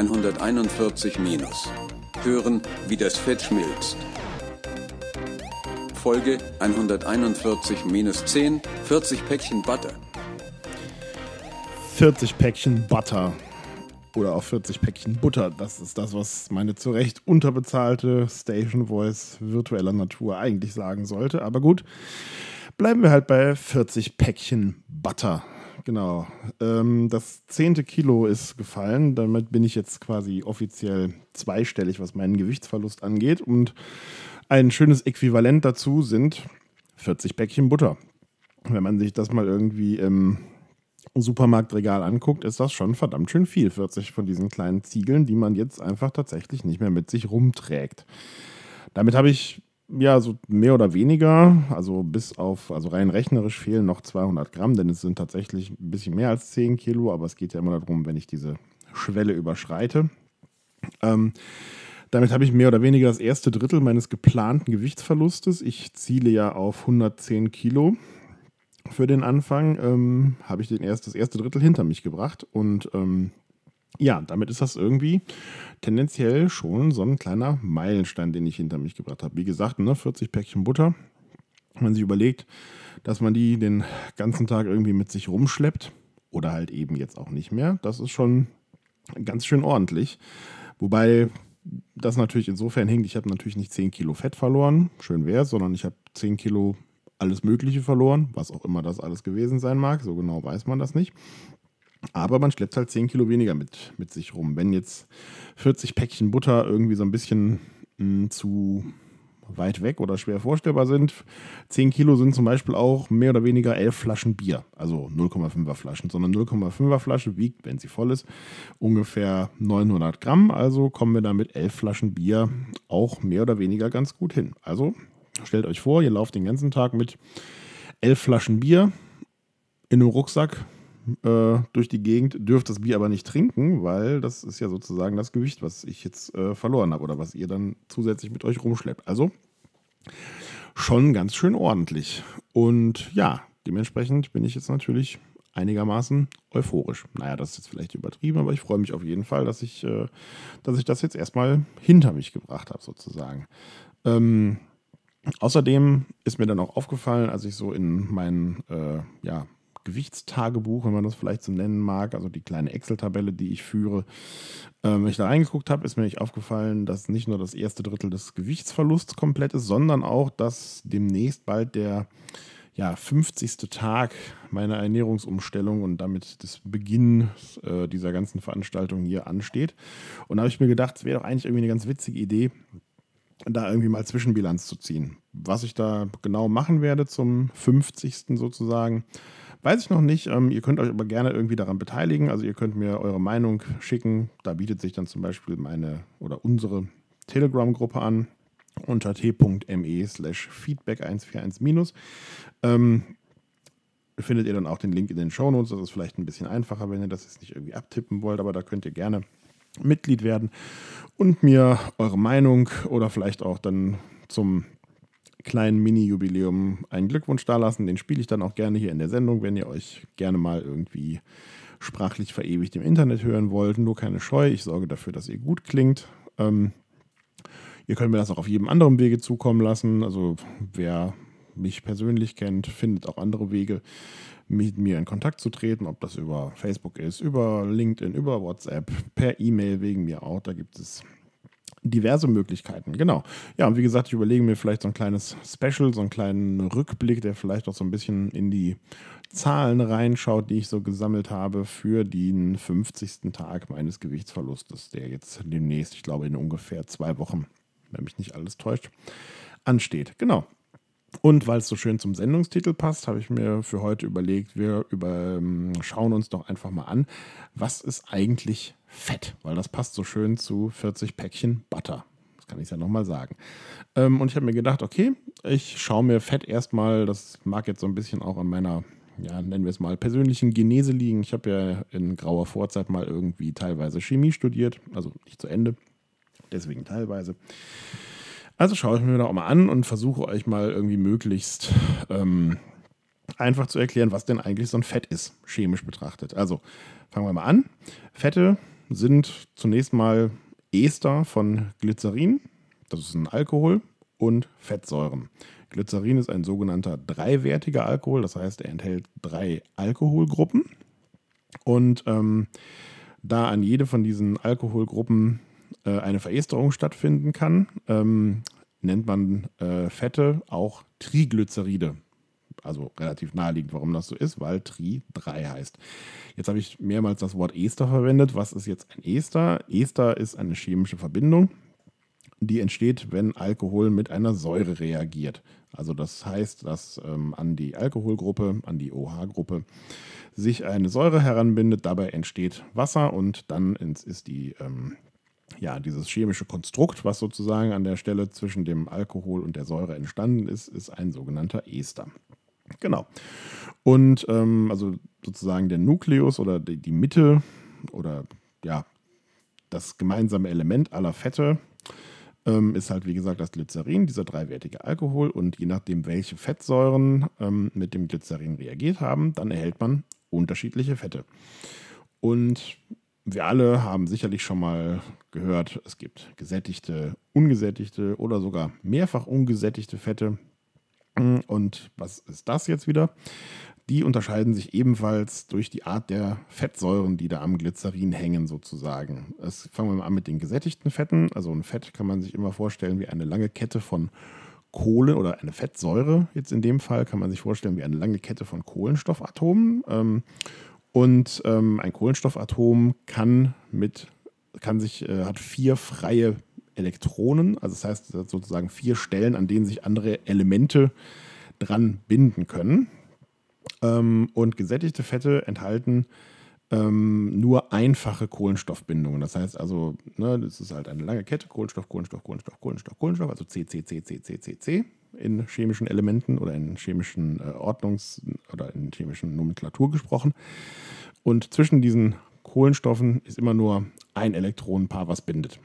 141 minus. Hören, wie das Fett schmilzt. Folge 141 minus 10, 40 Päckchen Butter. 40 Päckchen Butter. Oder auch 40 Päckchen Butter. Das ist das, was meine zu Recht unterbezahlte Station Voice virtueller Natur eigentlich sagen sollte. Aber gut, bleiben wir halt bei 40 Päckchen Butter. Genau. Ähm, das zehnte Kilo ist gefallen. Damit bin ich jetzt quasi offiziell zweistellig, was meinen Gewichtsverlust angeht. Und ein schönes Äquivalent dazu sind 40 Päckchen Butter. Wenn man sich das mal irgendwie im Supermarktregal anguckt, ist das schon verdammt schön viel. 40 von diesen kleinen Ziegeln, die man jetzt einfach tatsächlich nicht mehr mit sich rumträgt. Damit habe ich ja so mehr oder weniger, also bis auf, also rein rechnerisch fehlen noch 200 Gramm, denn es sind tatsächlich ein bisschen mehr als 10 Kilo, aber es geht ja immer darum, wenn ich diese Schwelle überschreite. Ähm, damit habe ich mehr oder weniger das erste Drittel meines geplanten Gewichtsverlustes. Ich ziele ja auf 110 Kilo für den Anfang ähm, habe ich den erst, das erste Drittel hinter mich gebracht. Und ähm, ja, damit ist das irgendwie tendenziell schon so ein kleiner Meilenstein, den ich hinter mich gebracht habe. Wie gesagt, ne, 40 Päckchen Butter. Wenn man sich überlegt, dass man die den ganzen Tag irgendwie mit sich rumschleppt oder halt eben jetzt auch nicht mehr, das ist schon ganz schön ordentlich. Wobei das natürlich insofern hinkt, ich habe natürlich nicht 10 Kilo Fett verloren, schön wäre sondern ich habe 10 Kilo alles Mögliche verloren, was auch immer das alles gewesen sein mag. So genau weiß man das nicht. Aber man schleppt halt 10 Kilo weniger mit, mit sich rum. Wenn jetzt 40 Päckchen Butter irgendwie so ein bisschen mh, hm, zu weit weg oder schwer vorstellbar sind, 10 Kilo sind zum Beispiel auch mehr oder weniger 11 Flaschen Bier. Also 0,5er Flaschen, sondern 0,5er Flasche wiegt, wenn sie voll ist, ungefähr 900 Gramm. Also kommen wir da mit 11 Flaschen Bier auch mehr oder weniger ganz gut hin. Also Stellt euch vor, ihr lauft den ganzen Tag mit elf Flaschen Bier in einem Rucksack äh, durch die Gegend, dürft das Bier aber nicht trinken, weil das ist ja sozusagen das Gewicht, was ich jetzt äh, verloren habe oder was ihr dann zusätzlich mit euch rumschleppt. Also schon ganz schön ordentlich. Und ja, dementsprechend bin ich jetzt natürlich einigermaßen euphorisch. Naja, das ist jetzt vielleicht übertrieben, aber ich freue mich auf jeden Fall, dass ich, äh, dass ich das jetzt erstmal hinter mich gebracht habe, sozusagen. Ähm, Außerdem ist mir dann auch aufgefallen, als ich so in mein äh, Gewichtstagebuch, wenn man das vielleicht so nennen mag, also die kleine Excel-Tabelle, die ich führe, äh, wenn ich da reingeguckt habe, ist mir nicht aufgefallen, dass nicht nur das erste Drittel des Gewichtsverlusts komplett ist, sondern auch, dass demnächst bald der ja, 50. Tag meiner Ernährungsumstellung und damit des Beginns äh, dieser ganzen Veranstaltung hier ansteht. Und da habe ich mir gedacht, es wäre doch eigentlich irgendwie eine ganz witzige Idee, da irgendwie mal Zwischenbilanz zu ziehen. Was ich da genau machen werde zum 50. sozusagen, weiß ich noch nicht. Ähm, ihr könnt euch aber gerne irgendwie daran beteiligen. Also ihr könnt mir eure Meinung schicken. Da bietet sich dann zum Beispiel meine oder unsere Telegram-Gruppe an unter t.me slash feedback141 ähm, findet ihr dann auch den Link in den Shownotes. Das ist vielleicht ein bisschen einfacher, wenn ihr das jetzt nicht irgendwie abtippen wollt, aber da könnt ihr gerne Mitglied werden und mir eure Meinung oder vielleicht auch dann zum kleinen Mini-Jubiläum einen Glückwunsch dalassen. Den spiele ich dann auch gerne hier in der Sendung, wenn ihr euch gerne mal irgendwie sprachlich verewigt im Internet hören wollt. Nur keine Scheu, ich sorge dafür, dass ihr gut klingt. Ähm, ihr könnt mir das auch auf jedem anderen Wege zukommen lassen. Also wer mich persönlich kennt, findet auch andere Wege, mit mir in Kontakt zu treten, ob das über Facebook ist, über LinkedIn, über WhatsApp, per E-Mail wegen mir auch. Da gibt es diverse Möglichkeiten. Genau. Ja, und wie gesagt, ich überlege mir vielleicht so ein kleines Special, so einen kleinen Rückblick, der vielleicht auch so ein bisschen in die Zahlen reinschaut, die ich so gesammelt habe für den 50. Tag meines Gewichtsverlustes, der jetzt demnächst, ich glaube in ungefähr zwei Wochen, wenn mich nicht alles täuscht, ansteht. Genau. Und weil es so schön zum Sendungstitel passt, habe ich mir für heute überlegt, wir über, ähm, schauen uns doch einfach mal an, was ist eigentlich Fett? Weil das passt so schön zu 40 Päckchen Butter. Das kann ich ja nochmal sagen. Ähm, und ich habe mir gedacht, okay, ich schaue mir Fett erstmal, das mag jetzt so ein bisschen auch an meiner, ja, nennen wir es mal, persönlichen Genese liegen. Ich habe ja in grauer Vorzeit mal irgendwie teilweise Chemie studiert, also nicht zu Ende, deswegen teilweise. Also schaue ich mir da auch mal an und versuche euch mal irgendwie möglichst ähm, einfach zu erklären, was denn eigentlich so ein Fett ist, chemisch betrachtet. Also fangen wir mal an. Fette sind zunächst mal Ester von Glycerin, das ist ein Alkohol, und Fettsäuren. Glycerin ist ein sogenannter dreiwertiger Alkohol, das heißt, er enthält drei Alkoholgruppen. Und ähm, da an jede von diesen Alkoholgruppen äh, eine Veresterung stattfinden kann, ähm, nennt man äh, Fette auch Triglyceride. Also relativ naheliegend, warum das so ist, weil Tri 3 heißt. Jetzt habe ich mehrmals das Wort Ester verwendet. Was ist jetzt ein Ester? Ester ist eine chemische Verbindung, die entsteht, wenn Alkohol mit einer Säure reagiert. Also das heißt, dass ähm, an die Alkoholgruppe, an die OH-Gruppe sich eine Säure heranbindet, dabei entsteht Wasser und dann ist die, ähm, ja, dieses chemische Konstrukt, was sozusagen an der Stelle zwischen dem Alkohol und der Säure entstanden ist, ist ein sogenannter Ester. Genau. Und ähm, also sozusagen der Nukleus oder die, die Mitte oder ja, das gemeinsame Element aller Fette ähm, ist halt, wie gesagt, das Glycerin, dieser dreiwertige Alkohol. Und je nachdem, welche Fettsäuren ähm, mit dem Glycerin reagiert haben, dann erhält man unterschiedliche Fette. Und wir alle haben sicherlich schon mal gehört, es gibt gesättigte, ungesättigte oder sogar mehrfach ungesättigte Fette. Und was ist das jetzt wieder? Die unterscheiden sich ebenfalls durch die Art der Fettsäuren, die da am Glycerin hängen, sozusagen. Das fangen wir mal an mit den gesättigten Fetten. Also ein Fett kann man sich immer vorstellen wie eine lange Kette von Kohle oder eine Fettsäure. Jetzt in dem Fall kann man sich vorstellen wie eine lange Kette von Kohlenstoffatomen. Und ähm, ein Kohlenstoffatom kann mit, kann sich, äh, hat vier freie Elektronen, also das heißt sozusagen vier Stellen, an denen sich andere Elemente dran binden können. Ähm, und gesättigte Fette enthalten ähm, nur einfache Kohlenstoffbindungen. Das heißt also, ne, das ist halt eine lange Kette, Kohlenstoff, Kohlenstoff, Kohlenstoff, Kohlenstoff, Kohlenstoff, also C, C, C, C, C, C, C in chemischen Elementen oder in chemischen äh, Ordnungs- oder in chemischen Nomenklatur gesprochen. Und zwischen diesen Kohlenstoffen ist immer nur ein Elektronenpaar, was bindet.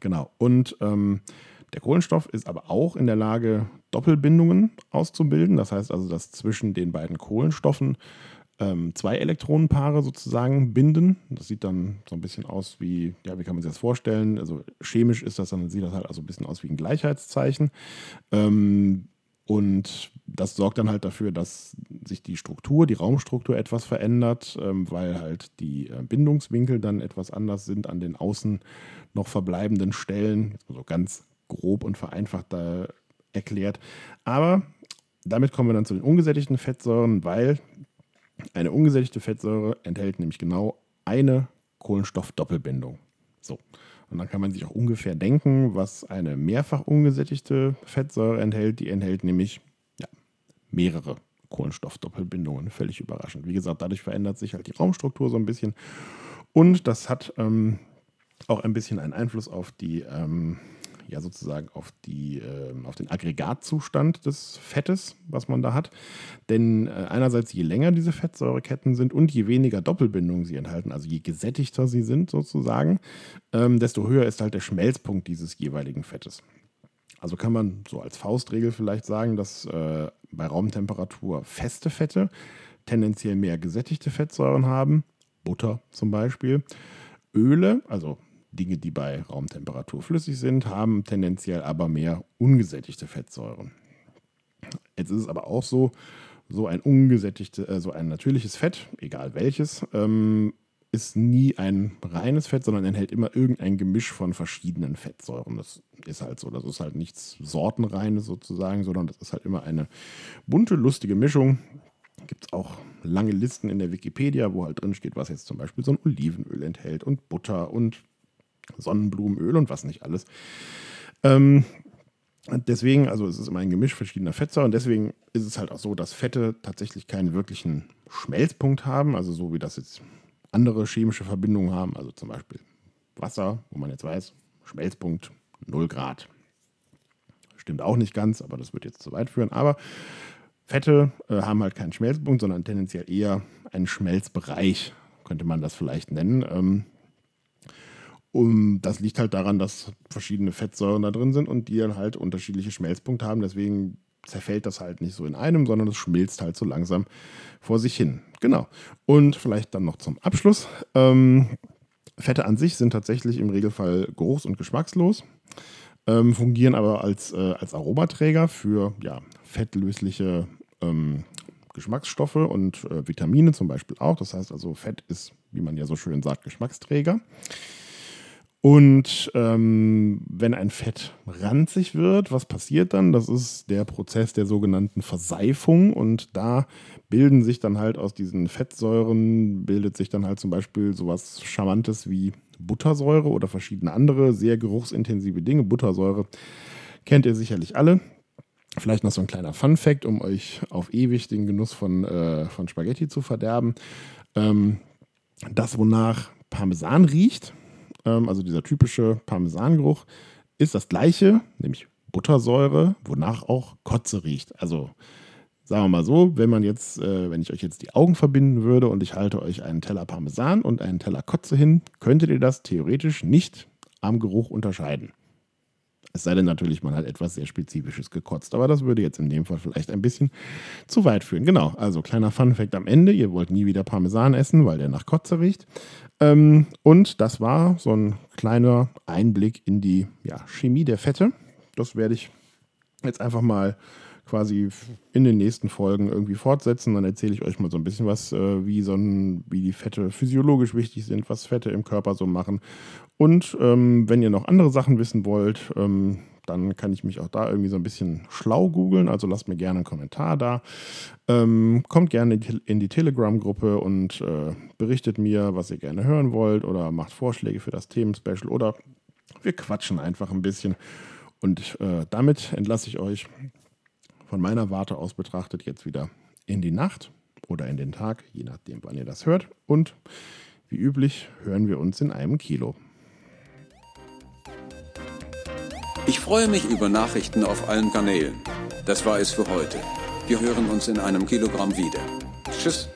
Genau. Und ähm, der Kohlenstoff ist aber auch in der Lage, Doppelbindungen auszubilden. Das heißt also, dass zwischen den beiden Kohlenstoffen ähm, zwei Elektronenpaare sozusagen binden. Das sieht dann so ein bisschen aus wie, ja, wie kann man sich das vorstellen? Also chemisch ist das dann, sieht das halt also ein bisschen aus wie ein Gleichheitszeichen. Ähm, und das sorgt dann halt dafür, dass sich die Struktur, die Raumstruktur etwas verändert, ähm, weil halt die äh, Bindungswinkel dann etwas anders sind an den außen noch verbleibenden Stellen. Jetzt mal so ganz grob und vereinfacht da erklärt. Aber damit kommen wir dann zu den ungesättigten Fettsäuren, weil eine ungesättigte Fettsäure enthält nämlich genau eine Kohlenstoffdoppelbindung. So. Und dann kann man sich auch ungefähr denken, was eine mehrfach ungesättigte Fettsäure enthält. Die enthält nämlich ja, mehrere Kohlenstoffdoppelbindungen. Völlig überraschend. Wie gesagt, dadurch verändert sich halt die Raumstruktur so ein bisschen. Und das hat ähm, auch ein bisschen einen Einfluss auf die ähm, ja sozusagen auf, die, äh, auf den Aggregatzustand des Fettes, was man da hat. Denn äh, einerseits, je länger diese Fettsäureketten sind und je weniger Doppelbindungen sie enthalten, also je gesättigter sie sind sozusagen, ähm, desto höher ist halt der Schmelzpunkt dieses jeweiligen Fettes. Also kann man so als Faustregel vielleicht sagen, dass äh, bei Raumtemperatur feste Fette tendenziell mehr gesättigte Fettsäuren haben, Butter zum Beispiel. Öle, also Dinge, die bei Raumtemperatur flüssig sind, haben tendenziell aber mehr ungesättigte Fettsäuren. Jetzt ist es aber auch so, so ein ungesättigtes, äh, so ein natürliches Fett, egal welches, ähm, ist nie ein reines Fett, sondern enthält immer irgendein Gemisch von verschiedenen Fettsäuren. Das ist halt so. Das ist halt nichts Sortenreines sozusagen, sondern das ist halt immer eine bunte, lustige Mischung. Gibt es auch lange Listen in der Wikipedia, wo halt drin steht, was jetzt zum Beispiel so ein Olivenöl enthält und Butter und Sonnenblumenöl und was nicht alles. Ähm, deswegen, also es ist immer ein Gemisch verschiedener Fettsäuren. Deswegen ist es halt auch so, dass Fette tatsächlich keinen wirklichen Schmelzpunkt haben, also so wie das jetzt andere chemische Verbindungen haben, also zum Beispiel Wasser, wo man jetzt weiß, Schmelzpunkt 0 Grad. Stimmt auch nicht ganz, aber das wird jetzt zu weit führen. Aber Fette äh, haben halt keinen Schmelzpunkt, sondern tendenziell eher einen Schmelzbereich, könnte man das vielleicht nennen. Ähm, um, das liegt halt daran, dass verschiedene Fettsäuren da drin sind und die dann halt unterschiedliche Schmelzpunkte haben. Deswegen zerfällt das halt nicht so in einem, sondern es schmilzt halt so langsam vor sich hin. Genau. Und vielleicht dann noch zum Abschluss. Ähm, Fette an sich sind tatsächlich im Regelfall geruchs- und geschmackslos, ähm, fungieren aber als, äh, als Aromaträger für ja, fettlösliche ähm, Geschmacksstoffe und äh, Vitamine zum Beispiel auch. Das heißt also, Fett ist, wie man ja so schön sagt, Geschmacksträger. Und ähm, wenn ein Fett ranzig wird, was passiert dann? Das ist der Prozess der sogenannten Verseifung und da bilden sich dann halt aus diesen Fettsäuren, bildet sich dann halt zum Beispiel sowas Charmantes wie Buttersäure oder verschiedene andere sehr geruchsintensive Dinge. Buttersäure kennt ihr sicherlich alle. Vielleicht noch so ein kleiner Fun-Fact, um euch auf ewig den Genuss von, äh, von Spaghetti zu verderben. Ähm, das, wonach Parmesan riecht, ähm, also dieser typische Parmesangeruch, ist das gleiche, nämlich Buttersäure, wonach auch Kotze riecht. Also sagen wir mal so, wenn man jetzt, äh, wenn ich euch jetzt die Augen verbinden würde und ich halte euch einen Teller Parmesan und einen Teller Kotze hin, könntet ihr das theoretisch nicht am Geruch unterscheiden. Es sei denn natürlich, man hat etwas sehr Spezifisches gekotzt. Aber das würde jetzt in dem Fall vielleicht ein bisschen zu weit führen. Genau, also kleiner Fun-Fact am Ende. Ihr wollt nie wieder Parmesan essen, weil der nach Kotze riecht. Ähm, und das war so ein kleiner Einblick in die ja, Chemie der Fette. Das werde ich jetzt einfach mal quasi in den nächsten Folgen irgendwie fortsetzen. Dann erzähle ich euch mal so ein bisschen was, äh, wie, so ein, wie die Fette physiologisch wichtig sind, was Fette im Körper so machen. Und ähm, wenn ihr noch andere Sachen wissen wollt, ähm, dann kann ich mich auch da irgendwie so ein bisschen schlau googeln. Also lasst mir gerne einen Kommentar da. Ähm, kommt gerne in die Telegram-Gruppe und äh, berichtet mir, was ihr gerne hören wollt oder macht Vorschläge für das Themenspecial oder wir quatschen einfach ein bisschen. Und äh, damit entlasse ich euch von meiner Warte aus betrachtet jetzt wieder in die Nacht oder in den Tag, je nachdem, wann ihr das hört. Und wie üblich hören wir uns in einem Kilo. Ich freue mich über Nachrichten auf allen Kanälen. Das war es für heute. Wir hören uns in einem Kilogramm wieder. Tschüss.